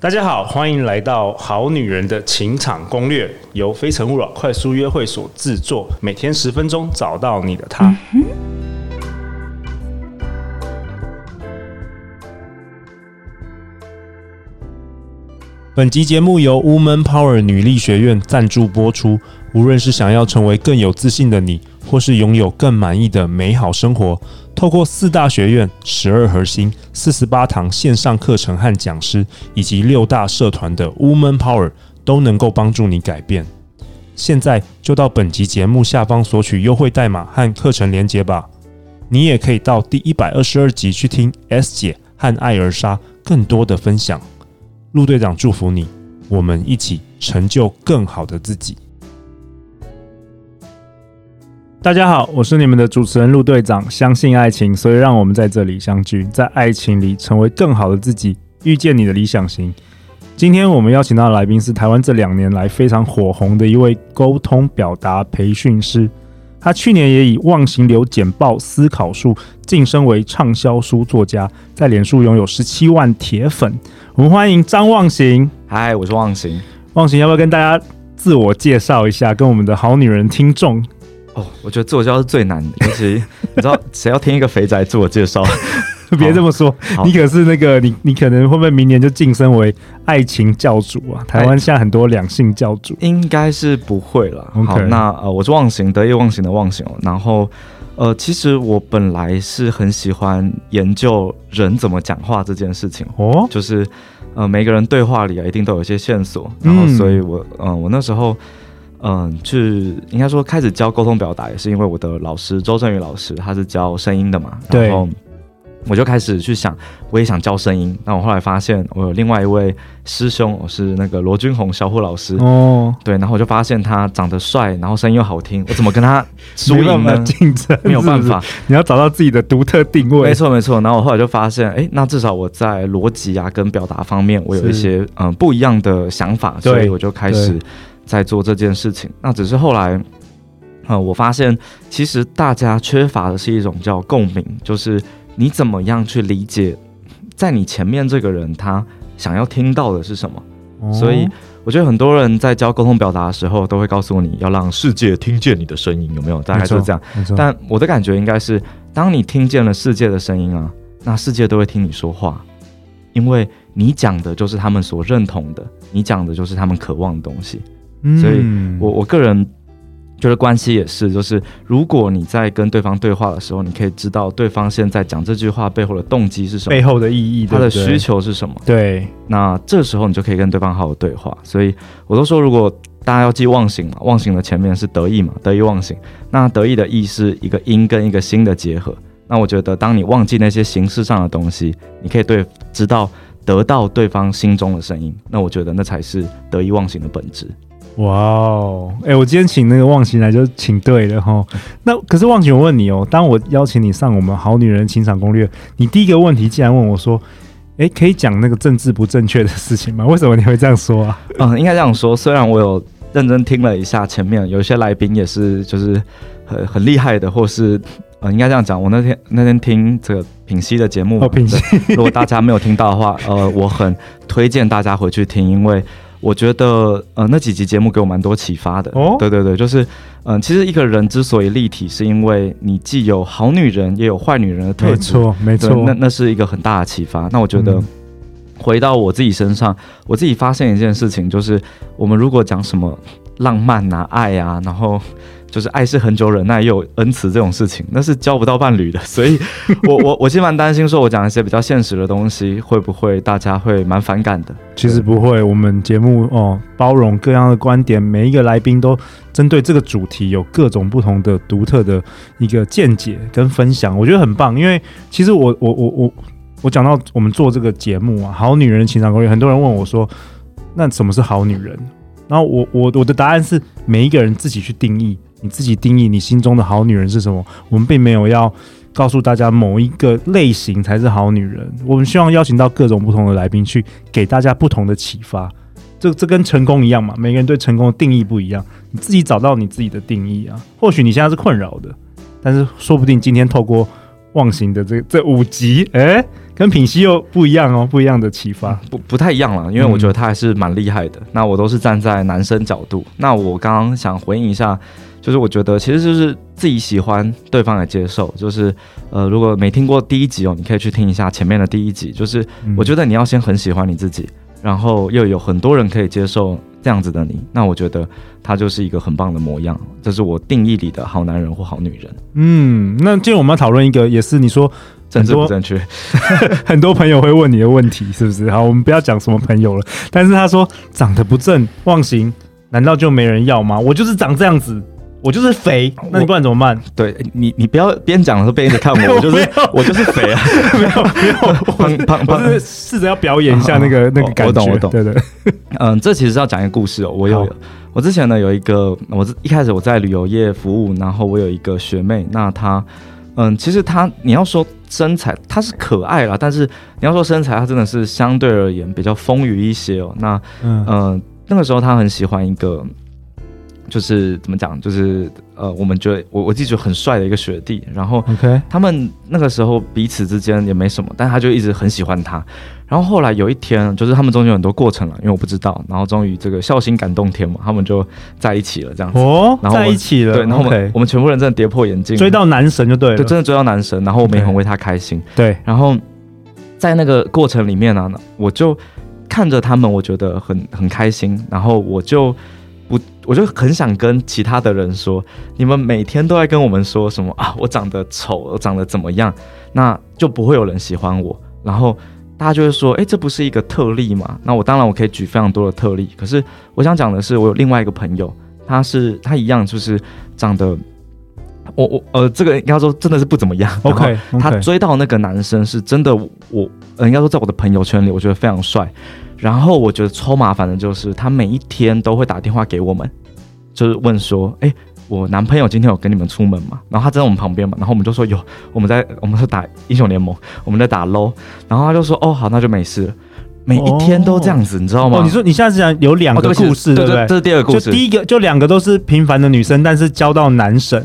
大家好，欢迎来到《好女人的情场攻略》，由非诚勿扰快速约会所制作，每天十分钟，找到你的他。本集节目由 Woman Power 女力学院赞助播出。无论是想要成为更有自信的你，或是拥有更满意的美好生活，透过四大学院、十二核心、四十八堂线上课程和讲师，以及六大社团的 Woman Power，都能够帮助你改变。现在就到本集节目下方索取优惠代码和课程连接吧。你也可以到第一百二十二集去听 S 姐和艾尔莎更多的分享。陆队长祝福你，我们一起成就更好的自己。大家好，我是你们的主持人陆队长。相信爱情，所以让我们在这里相聚，在爱情里成为更好的自己，遇见你的理想型。今天我们邀请到的来宾是台湾这两年来非常火红的一位沟通表达培训师。他去年也以《忘形流简报思考术》晋升为畅销书作家，在脸书拥有十七万铁粉。我们欢迎张忘形。嗨，我是忘形。忘形要不要跟大家自我介绍一下，跟我们的好女人听众？哦，我觉得自我介绍是最难的，尤其你知道谁要听一个肥宅自我介绍？别这么说，你可是那个你，你可能会不会明年就晋升为爱情教主啊？台湾现在很多两性教主，应该是不会了。好，那呃，我是忘形，得意忘形的忘形哦。然后呃，其实我本来是很喜欢研究人怎么讲话这件事情哦，就是呃，每个人对话里啊，一定都有一些线索。然后，所以我嗯、呃，我那时候。嗯，去应该说开始教沟通表达，也是因为我的老师周正宇老师，他是教声音的嘛。然后我就开始去想，我也想教声音。那我后来发现，我有另外一位师兄，我是那个罗君红小虎老师。哦。对，然后我就发现他长得帅，然后声音又好听，我怎么跟他输赢呢？竞争没有办法，你要找到自己的独特定位。没错，没错。然后我后来就发现，哎，那至少我在逻辑啊跟表达方面，我有一些嗯不一样的想法，所以我就开始。在做这件事情，那只是后来，呃，我发现其实大家缺乏的是一种叫共鸣，就是你怎么样去理解，在你前面这个人他想要听到的是什么。哦。所以我觉得很多人在教沟通表达的时候，都会告诉你要让世界听见你的声音，有没有？大概是这样。但我的感觉应该是，当你听见了世界的声音啊，那世界都会听你说话，因为你讲的就是他们所认同的，你讲的就是他们渴望的东西。所以我，我我个人觉得关系也是，就是如果你在跟对方对话的时候，你可以知道对方现在讲这句话背后的动机是什么，背后的意义，他的需求是什么。对，那这时候你就可以跟对方好好对话。所以，我都说，如果大家要记忘形嘛，忘形的前面是得意嘛，得意忘形。那得意的意是一个音跟一个心的结合。那我觉得，当你忘记那些形式上的东西，你可以对知道得到对方心中的声音。那我觉得那才是得意忘形的本质。哇哦，哎，我今天请那个忘情来就请对了哈。那可是忘情，我问你哦，当我邀请你上我们好女人情场攻略，你第一个问题竟然问我说，哎，可以讲那个政治不正确的事情吗？为什么你会这样说啊？嗯，应该这样说。虽然我有认真听了一下前面有一些来宾也是就是很很厉害的，或是呃，应该这样讲。我那天那天听这个品析的节目，哦，品析。如果大家没有听到的话，呃，我很推荐大家回去听，因为。我觉得，呃，那几集节目给我蛮多启发的。哦，对对对，就是，嗯、呃，其实一个人之所以立体，是因为你既有好女人，也有坏女人的特质。没错，没错。那那是一个很大的启发。那我觉得，回到我自己身上，我自己发现一件事情，就是我们如果讲什么浪漫啊、爱啊，然后。就是爱是恒久忍耐又有恩慈这种事情，那是交不到伴侣的。所以 我，我我我其实蛮担心，说我讲一些比较现实的东西，会不会大家会蛮反感的？其实不会，我们节目哦，包容各样的观点，每一个来宾都针对这个主题有各种不同的独特的一个见解跟分享，我觉得很棒。因为其实我我我我我讲到我们做这个节目啊，好女人情场攻略，很多人问我说，那什么是好女人？然后我我我的答案是，每一个人自己去定义。你自己定义你心中的好女人是什么？我们并没有要告诉大家某一个类型才是好女人。我们希望邀请到各种不同的来宾去给大家不同的启发。这这跟成功一样嘛？每个人对成功的定义不一样，你自己找到你自己的定义啊。或许你现在是困扰的，但是说不定今天透过忘形的这这五集，诶，跟品熙又不一样哦，不一样的启发，不不太一样了。因为我觉得他还是蛮厉害的。那我都是站在男生角度。那我刚刚想回应一下，就是我觉得其实就是自己喜欢，对方也接受。就是呃，如果没听过第一集哦，你可以去听一下前面的第一集。就是我觉得你要先很喜欢你自己，嗯、然后又有很多人可以接受这样子的你，那我觉得他就是一个很棒的模样。这是我定义里的好男人或好女人。嗯，那今天我们要讨论一个，也是你说。政治不正确，很多朋友会问你的问题是不是？好，我们不要讲什么朋友了。但是他说长得不正忘形，难道就没人要吗？我就是长这样子，我就是肥，那你不然怎么办？对你，你不要边讲的时候边一直看我，我就是我就是肥啊，没有没有，胖胖胖，是试着要表演一下那个 那个感觉。我懂我懂，对对。嗯，这其实是要讲一个故事哦。我有我之前呢有一个，我一开始我在旅游业服务，然后我有一个学妹，那她。嗯，其实她，你要说身材，她是可爱啦，但是你要说身材，她真的是相对而言比较丰腴一些哦。那，嗯、呃，那个时候她很喜欢一个，就是怎么讲，就是呃，我们觉得我我自己觉得很帅的一个学弟，然后他们那个时候彼此之间也没什么，但他就一直很喜欢他。然后后来有一天，就是他们中间有很多过程了，因为我不知道。然后终于这个孝心感动天嘛，他们就在一起了，这样子。哦，然后在一起了。对，然后我们我们全部人真的跌破眼镜，追到男神就对了。对，真的追到男神。然后我们也很为他开心。对。然后在那个过程里面呢、啊，我就看着他们，我觉得很很开心。然后我就不，我就很想跟其他的人说，你们每天都在跟我们说什么啊？我长得丑，我长得怎么样？那就不会有人喜欢我。然后。大家就会说，哎，这不是一个特例吗？那我当然我可以举非常多的特例，可是我想讲的是，我有另外一个朋友，他是他一样就是长得，我我呃，这个应该说真的是不怎么样。OK，他追到那个男生是真的，我呃应该说在我的朋友圈里，我觉得非常帅。然后我觉得超麻烦的就是，他每一天都会打电话给我们，就是问说，哎。我男朋友今天有跟你们出门吗？然后他在我们旁边嘛，然后我们就说有，我们在我们是打英雄联盟，我们在打 LOL，然后他就说哦好，那就没事了。每一天都这样子，哦、你知道吗？哦，你说你现在是讲有两个故事，哦、对，对不对？这是第二个故事，就第一个就两个都是平凡的女生，但是交到男神。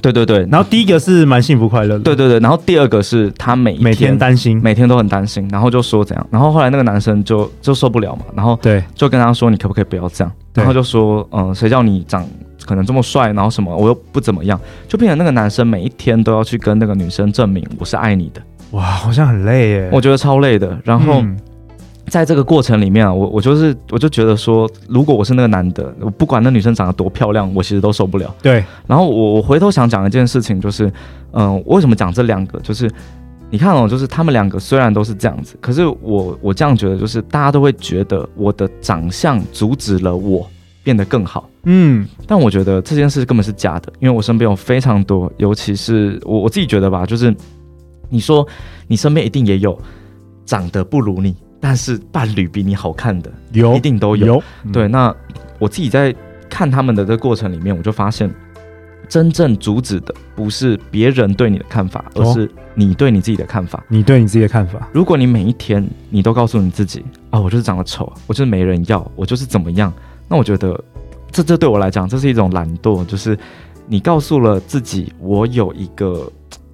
对对对，然后第一个是蛮幸福快乐的，对对对，然后第二个是他每每天担心，每天都很担心，然后就说怎样，然后后来那个男生就就受不了嘛，然后对，就跟他说你可不可以不要这样，然后就说嗯，谁叫你长可能这么帅，然后什么我又不怎么样，就变成那个男生每一天都要去跟那个女生证明我是爱你的，哇，好像很累耶，我觉得超累的，然后。嗯在这个过程里面啊，我我就是我就觉得说，如果我是那个男的，我不管那女生长得多漂亮，我其实都受不了。对。然后我我回头想讲一件事情，就是，嗯、呃，为什么讲这两个？就是你看哦，就是他们两个虽然都是这样子，可是我我这样觉得，就是大家都会觉得我的长相阻止了我变得更好。嗯。但我觉得这件事根本是假的，因为我身边有非常多，尤其是我我自己觉得吧，就是你说你身边一定也有长得不如你。但是伴侣比你好看的有，一定都有。对，那我自己在看他们的这个过程里面，我就发现，真正阻止的不是别人对你的看法，而是你对你自己的看法。哦、你对你自己的看法。如果你每一天你都告诉你自己啊、哦，我就是长得丑，我就是没人要，我就是怎么样，那我觉得这这对我来讲，这是一种懒惰，就是你告诉了自己，我有一个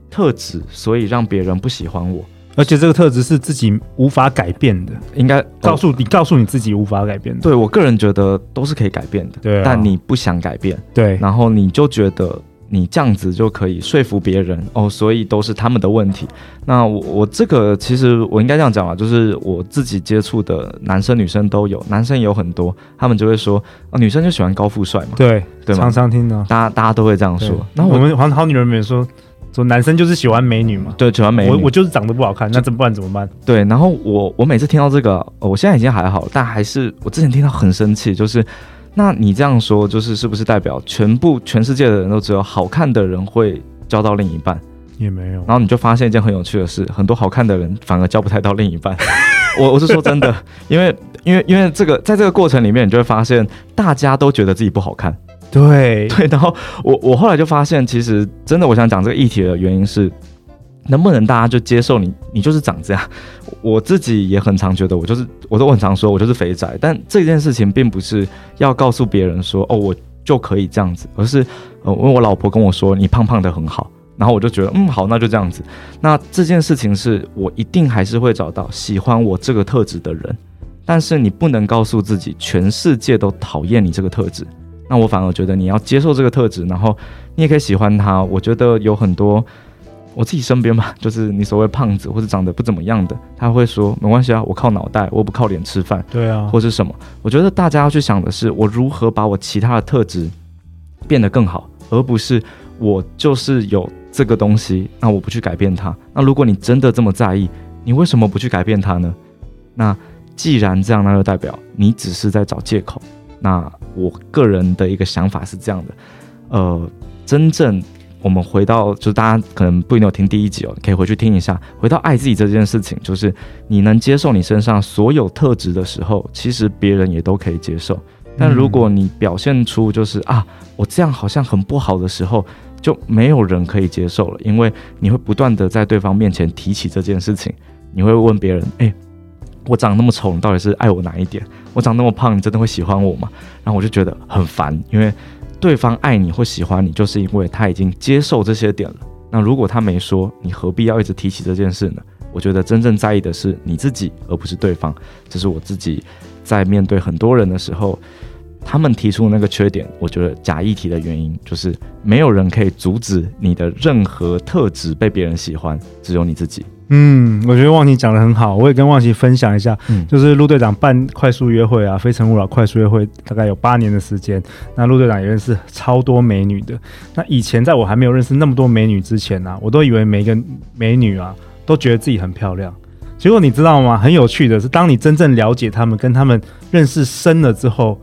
特质，所以让别人不喜欢我。而且这个特质是自己无法改变的，应该告诉你，告诉你自己无法改变的。对，我个人觉得都是可以改变的，对啊，但你不想改变，对，然后你就觉得你这样子就可以说服别人哦，所以都是他们的问题。那我我这个其实我应该这样讲吧，就是我自己接触的男生女生都有，男生也有很多，他们就会说啊，女生就喜欢高富帅嘛，对对吗，常常听到，大家大家都会这样说。那我们好好女人们说。说男生就是喜欢美女嘛？对，喜欢美女。我我就是长得不好看，那怎么办？怎么办？对，然后我我每次听到这个，我现在已经还好，但还是我之前听到很生气，就是那你这样说，就是是不是代表全部全世界的人都只有好看的人会交到另一半？也没有。然后你就发现一件很有趣的事，很多好看的人反而交不太到另一半。我我是说真的，因为因为因为这个在这个过程里面，你就会发现大家都觉得自己不好看。对对，然后我我后来就发现，其实真的，我想讲这个议题的原因是，能不能大家就接受你，你就是长这样。我自己也很常觉得，我就是，我都很常说，我就是肥宅。但这件事情并不是要告诉别人说，哦，我就可以这样子，而是，呃，因为我老婆跟我说，你胖胖的很好。然后我就觉得，嗯，好，那就这样子。那这件事情是我一定还是会找到喜欢我这个特质的人，但是你不能告诉自己全世界都讨厌你这个特质。那我反而觉得你要接受这个特质，然后你也可以喜欢他。我觉得有很多我自己身边吧，就是你所谓胖子或者长得不怎么样的，他会说没关系啊，我靠脑袋，我不靠脸吃饭。对啊，或是什么？我觉得大家要去想的是，我如何把我其他的特质变得更好，而不是我就是有这个东西，那我不去改变它。那如果你真的这么在意，你为什么不去改变它呢？那既然这样，那就代表你只是在找借口。那我个人的一个想法是这样的，呃，真正我们回到，就是大家可能不一定有听第一集哦，可以回去听一下。回到爱自己这件事情，就是你能接受你身上所有特质的时候，其实别人也都可以接受。但如果你表现出就是啊，我这样好像很不好的时候，就没有人可以接受了，因为你会不断的在对方面前提起这件事情，你会问别人，哎。我长那么丑，你到底是爱我哪一点？我长那么胖，你真的会喜欢我吗？然后我就觉得很烦，因为对方爱你或喜欢你，就是因为他已经接受这些点了。那如果他没说，你何必要一直提起这件事呢？我觉得真正在意的是你自己，而不是对方。这是我自己在面对很多人的时候，他们提出那个缺点，我觉得假议题的原因就是没有人可以阻止你的任何特质被别人喜欢，只有你自己。嗯，我觉得忘琪讲的很好，我也跟忘琪分享一下，嗯，就是陆队长办快速约会啊，非诚勿扰快速约会大概有八年的时间，那陆队长也认识超多美女的。那以前在我还没有认识那么多美女之前呢、啊，我都以为每一个美女啊都觉得自己很漂亮。结果你知道吗？很有趣的是，当你真正了解他们，跟他们认识深了之后，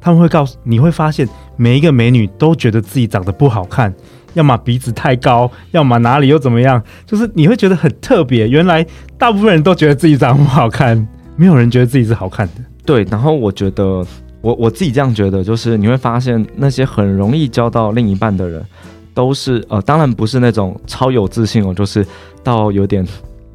他们会告诉你会发现，每一个美女都觉得自己长得不好看。要么鼻子太高，要么哪里又怎么样？就是你会觉得很特别。原来大部分人都觉得自己长得不好看，没有人觉得自己是好看的。对，然后我觉得，我我自己这样觉得，就是你会发现那些很容易交到另一半的人，都是呃，当然不是那种超有自信哦，就是到有点。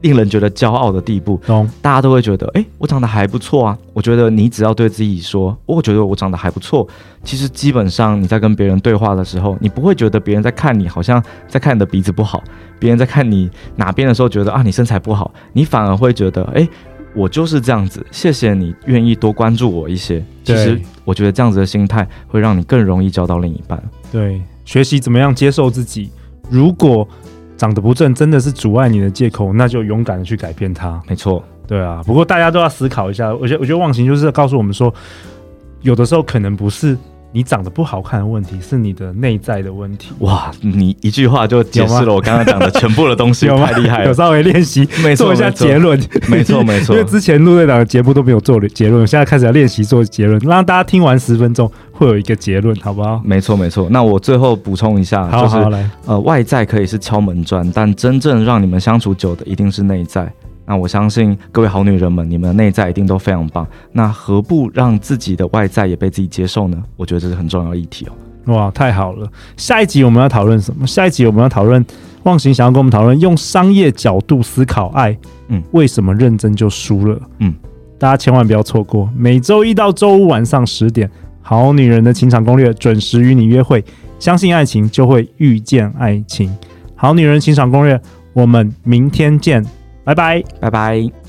令人觉得骄傲的地步，懂大家都会觉得，哎，我长得还不错啊。我觉得你只要对自己说，我觉得我长得还不错，其实基本上你在跟别人对话的时候，你不会觉得别人在看你，好像在看你的鼻子不好；别人在看你哪边的时候，觉得啊你身材不好，你反而会觉得，哎，我就是这样子。谢谢你愿意多关注我一些。其实我觉得这样子的心态会让你更容易交到另一半。对，学习怎么样接受自己。如果长得不正真的是阻碍你的借口，那就勇敢的去改变它。没错，对啊。不过大家都要思考一下，我觉得我觉得忘形就是告诉我们说，有的时候可能不是。你长得不好看的问题是你的内在的问题。哇，你一句话就解释了我刚刚讲的全部的东西，太厉害了。有稍微练习，没错，做一下结论。没错，没错。因为之前陆队长的节目都没有做结论，现在开始要练习做结论，让大家听完十分钟会有一个结论，好不好？没错，没错。那我最后补充一下，好好来，呃，外在可以是敲门砖，但真正让你们相处久的一定是内在。那我相信各位好女人们，你们的内在一定都非常棒。那何不让自己的外在也被自己接受呢？我觉得这是很重要的议题哦。哇，太好了！下一集我们要讨论什么？下一集我们要讨论忘形想要跟我们讨论用商业角度思考爱。嗯，为什么认真就输了？嗯，大家千万不要错过。每周一到周五晚上十点，《好女人的情场攻略》准时与你约会。相信爱情，就会遇见爱情。好女人情场攻略，我们明天见。拜拜，拜拜。